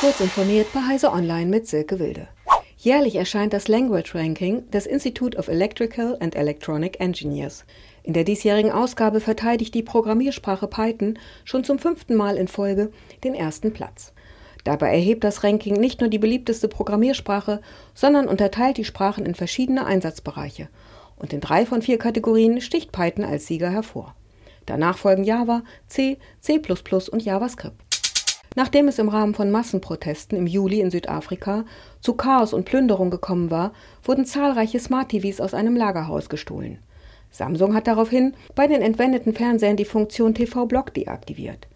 Kurz informiert bei Heise Online mit Silke Wilde. Jährlich erscheint das Language Ranking des Institute of Electrical and Electronic Engineers. In der diesjährigen Ausgabe verteidigt die Programmiersprache Python schon zum fünften Mal in Folge den ersten Platz. Dabei erhebt das Ranking nicht nur die beliebteste Programmiersprache, sondern unterteilt die Sprachen in verschiedene Einsatzbereiche. Und in drei von vier Kategorien sticht Python als Sieger hervor. Danach folgen Java, C, C++ und JavaScript. Nachdem es im Rahmen von Massenprotesten im Juli in Südafrika zu Chaos und Plünderung gekommen war, wurden zahlreiche Smart-TVs aus einem Lagerhaus gestohlen. Samsung hat daraufhin bei den entwendeten Fernsehern die Funktion TV-Block deaktiviert.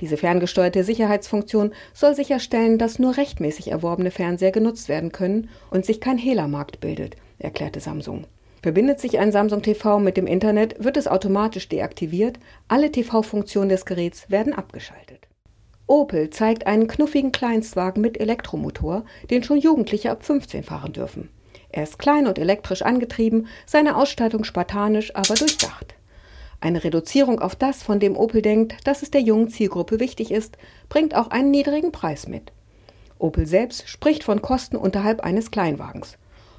Diese ferngesteuerte Sicherheitsfunktion soll sicherstellen, dass nur rechtmäßig erworbene Fernseher genutzt werden können und sich kein Hehlermarkt bildet, erklärte Samsung. Verbindet sich ein Samsung TV mit dem Internet, wird es automatisch deaktiviert, alle TV-Funktionen des Geräts werden abgeschaltet. Opel zeigt einen knuffigen Kleinstwagen mit Elektromotor, den schon Jugendliche ab 15 fahren dürfen. Er ist klein und elektrisch angetrieben, seine Ausstattung spartanisch, aber durchdacht. Eine Reduzierung auf das, von dem Opel denkt, dass es der jungen Zielgruppe wichtig ist, bringt auch einen niedrigen Preis mit. Opel selbst spricht von Kosten unterhalb eines Kleinwagens.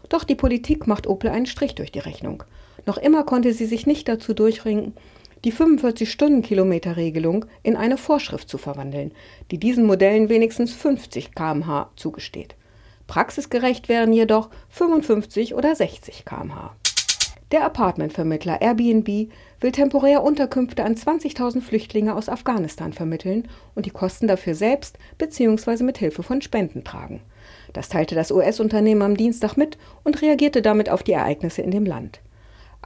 Doch die Politik macht Opel einen Strich durch die Rechnung. Noch immer konnte sie sich nicht dazu durchringen, die 45-Stundenkilometer-Regelung in eine Vorschrift zu verwandeln, die diesen Modellen wenigstens 50 km/h zugesteht. Praxisgerecht wären jedoch 55 oder 60 km/h. Der Apartmentvermittler Airbnb will temporär Unterkünfte an 20.000 Flüchtlinge aus Afghanistan vermitteln und die Kosten dafür selbst bzw. mit Hilfe von Spenden tragen. Das teilte das US-Unternehmen am Dienstag mit und reagierte damit auf die Ereignisse in dem Land.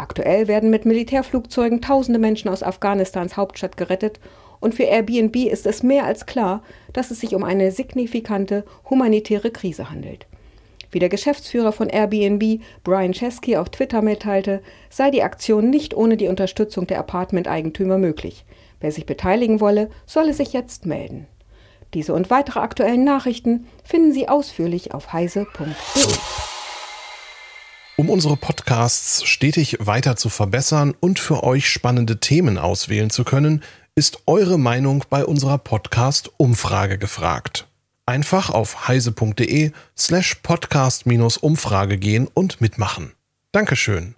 Aktuell werden mit Militärflugzeugen tausende Menschen aus Afghanistans Hauptstadt gerettet und für Airbnb ist es mehr als klar, dass es sich um eine signifikante humanitäre Krise handelt. Wie der Geschäftsführer von Airbnb, Brian Chesky, auf Twitter mitteilte, sei die Aktion nicht ohne die Unterstützung der Apartment-Eigentümer möglich. Wer sich beteiligen wolle, solle sich jetzt melden. Diese und weitere aktuellen Nachrichten finden Sie ausführlich auf heise.de. Um unsere Podcasts stetig weiter zu verbessern und für euch spannende Themen auswählen zu können, ist eure Meinung bei unserer Podcast-Umfrage gefragt. Einfach auf heise.de slash podcast-umfrage gehen und mitmachen. Dankeschön.